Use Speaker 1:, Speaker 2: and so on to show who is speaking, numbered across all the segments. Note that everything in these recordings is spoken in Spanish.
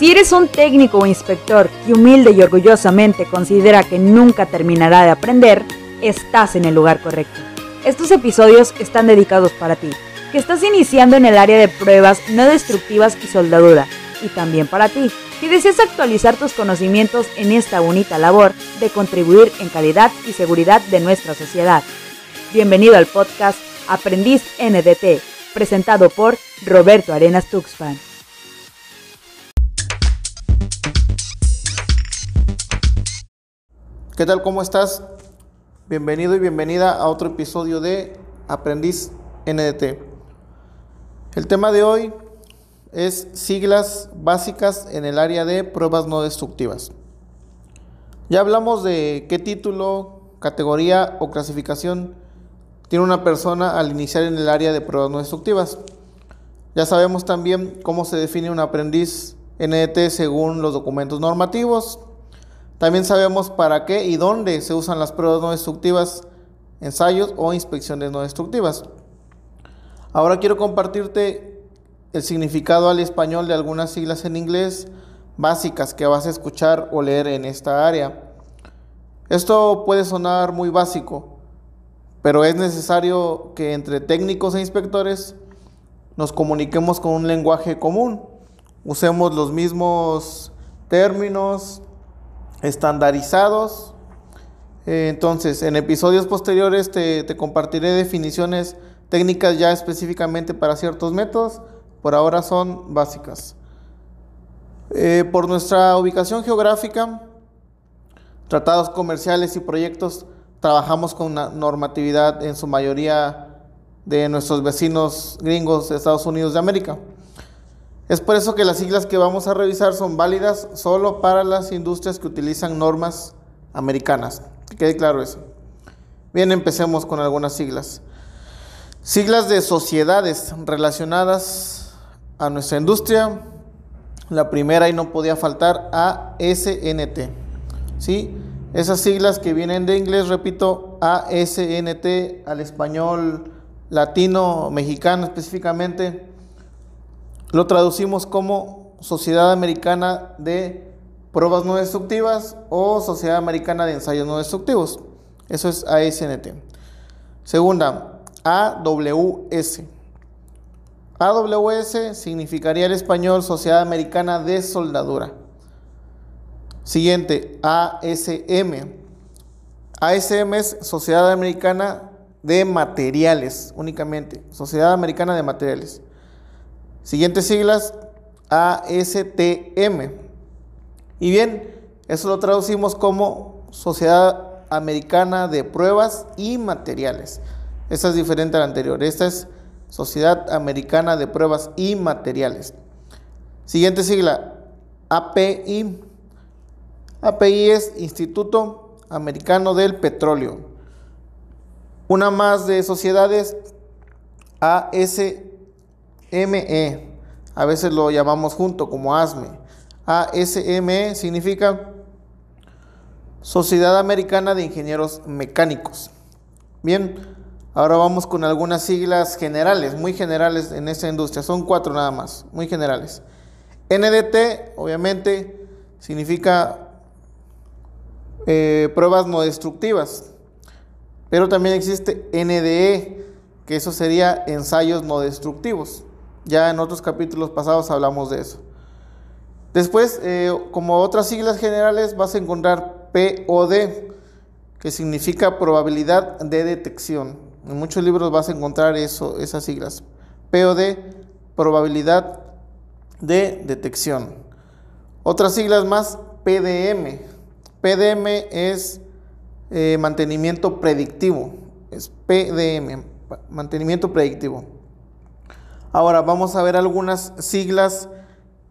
Speaker 1: Si eres un técnico o inspector que humilde y orgullosamente considera que nunca terminará de aprender, estás en el lugar correcto. Estos episodios están dedicados para ti, que estás iniciando en el área de pruebas no destructivas y soldadura, y también para ti, que deseas actualizar tus conocimientos en esta bonita labor de contribuir en calidad y seguridad de nuestra sociedad. Bienvenido al podcast Aprendiz NDT, presentado por Roberto Arenas Tuxpan.
Speaker 2: ¿Qué tal? ¿Cómo estás? Bienvenido y bienvenida a otro episodio de Aprendiz NDT. El tema de hoy es siglas básicas en el área de pruebas no destructivas. Ya hablamos de qué título, categoría o clasificación tiene una persona al iniciar en el área de pruebas no destructivas. Ya sabemos también cómo se define un aprendiz NDT según los documentos normativos, también sabemos para qué y dónde se usan las pruebas no destructivas, ensayos o inspecciones no destructivas. Ahora quiero compartirte el significado al español de algunas siglas en inglés básicas que vas a escuchar o leer en esta área. Esto puede sonar muy básico, pero es necesario que entre técnicos e inspectores nos comuniquemos con un lenguaje común, usemos los mismos términos, estandarizados. Eh, entonces, en episodios posteriores te, compartiré definiciones técnicas ya específicamente para ciertos métodos. Por ahora son básicas. Eh, por nuestra ubicación geográfica, tratados comerciales y proyectos, trabajamos con una normatividad en su mayoría de nuestros vecinos gringos de Estados Unidos de América. Es por eso que las siglas que vamos a revisar son válidas solo para las industrias que utilizan normas americanas. Que quede claro eso. Bien, empecemos con algunas siglas. Siglas de sociedades relacionadas a nuestra industria. La primera y no podía faltar ASNT. ¿Sí? Esas siglas que vienen de inglés, repito, ASNT al español latino, mexicano específicamente lo traducimos como Sociedad Americana de Pruebas No Destructivas o Sociedad Americana de Ensayos No Destructivos. Eso es ASNT. Segunda, AWS. AWS significaría el español Sociedad Americana de Soldadura. Siguiente, ASM. ASM es Sociedad Americana de Materiales, únicamente. Sociedad Americana de Materiales. Siguientes siglas, ASTM. Y bien, eso lo traducimos como Sociedad Americana de Pruebas y Materiales. Esta es diferente a la anterior. Esta es Sociedad Americana de Pruebas y Materiales. Siguiente sigla, API. API es Instituto Americano del Petróleo. Una más de sociedades, ASTM. ME, a veces lo llamamos junto como ASME. ASME significa Sociedad Americana de Ingenieros Mecánicos. Bien, ahora vamos con algunas siglas generales, muy generales en esta industria. Son cuatro nada más, muy generales. NDT, obviamente, significa eh, pruebas no destructivas. Pero también existe NDE, que eso sería ensayos no destructivos. Ya en otros capítulos pasados hablamos de eso. Después, eh, como otras siglas generales, vas a encontrar POD, que significa probabilidad de detección. En muchos libros vas a encontrar eso, esas siglas. POD, probabilidad de detección. Otras siglas más, PDM. PDM es eh, mantenimiento predictivo. Es PDM, mantenimiento predictivo. Ahora vamos a ver algunas siglas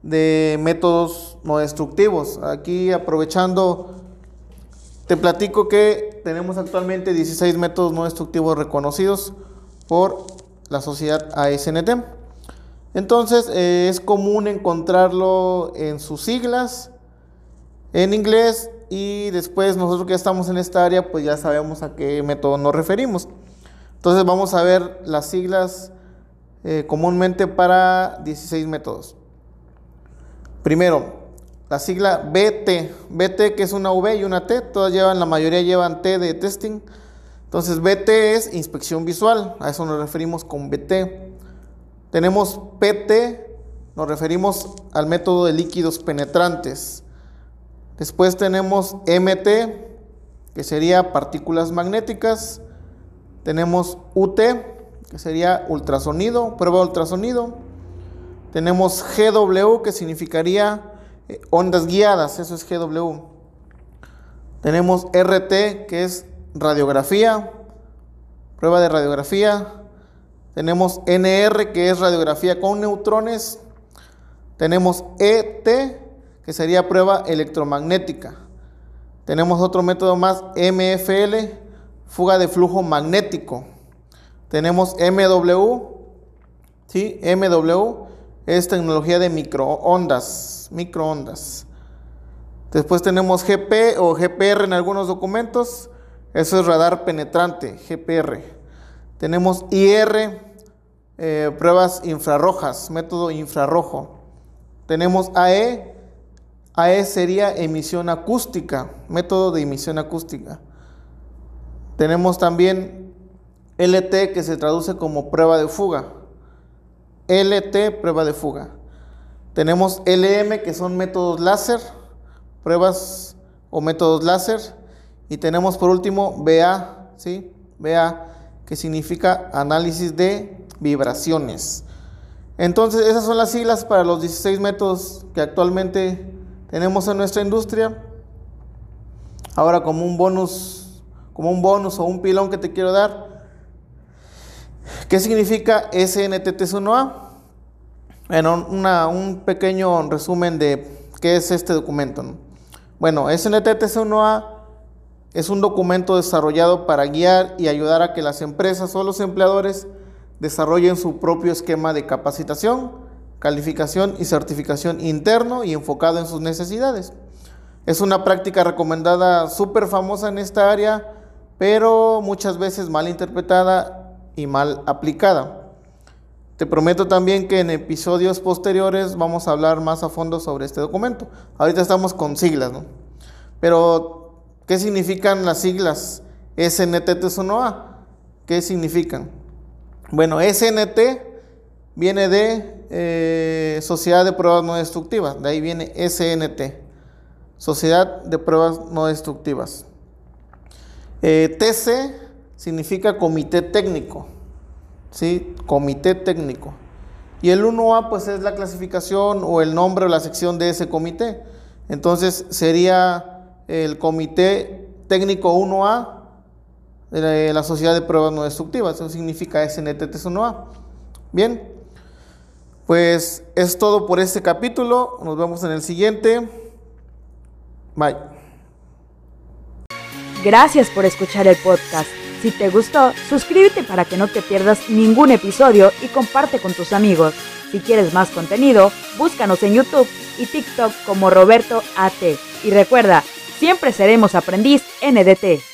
Speaker 2: de métodos no destructivos. Aquí aprovechando, te platico que tenemos actualmente 16 métodos no destructivos reconocidos por la sociedad ASNT. Entonces eh, es común encontrarlo en sus siglas en inglés y después nosotros que estamos en esta área pues ya sabemos a qué método nos referimos. Entonces vamos a ver las siglas eh, comúnmente para 16 métodos. Primero, la sigla BT. BT que es una V y una T, todas llevan, la mayoría llevan T de testing. Entonces BT es inspección visual, a eso nos referimos con BT. Tenemos PT, nos referimos al método de líquidos penetrantes. Después tenemos MT, que sería partículas magnéticas. Tenemos UT, que sería ultrasonido, prueba de ultrasonido. Tenemos GW, que significaría eh, ondas guiadas, eso es GW. Tenemos RT, que es radiografía, prueba de radiografía. Tenemos NR, que es radiografía con neutrones. Tenemos ET, que sería prueba electromagnética. Tenemos otro método más, MFL, fuga de flujo magnético. Tenemos MW, ¿sí? MW es tecnología de microondas, microondas. Después tenemos GP o GPR en algunos documentos, eso es radar penetrante, GPR. Tenemos IR, eh, pruebas infrarrojas, método infrarrojo. Tenemos AE, AE sería emisión acústica, método de emisión acústica. Tenemos también LT que se traduce como prueba de fuga. LT, prueba de fuga. Tenemos LM que son métodos láser, pruebas o métodos láser. Y tenemos por último BA, ¿sí? BA que significa análisis de vibraciones. Entonces, esas son las siglas para los 16 métodos que actualmente tenemos en nuestra industria. Ahora, como un bonus, como un bonus o un pilón que te quiero dar, ¿qué significa SNTT1A? Bueno, un pequeño resumen de qué es este documento. Bueno, SNTT1A es un documento desarrollado para guiar y ayudar a que las empresas o los empleadores desarrollen su propio esquema de capacitación, calificación y certificación interno y enfocado en sus necesidades. Es una práctica recomendada súper famosa en esta área, pero muchas veces mal interpretada y mal aplicada. Te prometo también que en episodios posteriores vamos a hablar más a fondo sobre este documento. Ahorita estamos con siglas, ¿no? Pero, ¿qué significan las siglas SNTT1A? ¿Qué significan? Bueno, SNT viene de eh, Sociedad de Pruebas No Destructivas, de ahí viene SNT, Sociedad de Pruebas No Destructivas. Eh, TC significa Comité Técnico, ¿sí? Comité Técnico. Y el 1A pues es la clasificación o el nombre o la sección de ese comité. Entonces sería el Comité Técnico 1A de la Sociedad de Pruebas No Destructivas. Eso significa SNTT1A. Bien, pues es todo por este capítulo. Nos vemos en el siguiente. Bye.
Speaker 1: Gracias por escuchar el podcast. Si te gustó, suscríbete para que no te pierdas ningún episodio y comparte con tus amigos. Si quieres más contenido, búscanos en YouTube y TikTok como Roberto AT. Y recuerda, siempre seremos aprendiz NDT.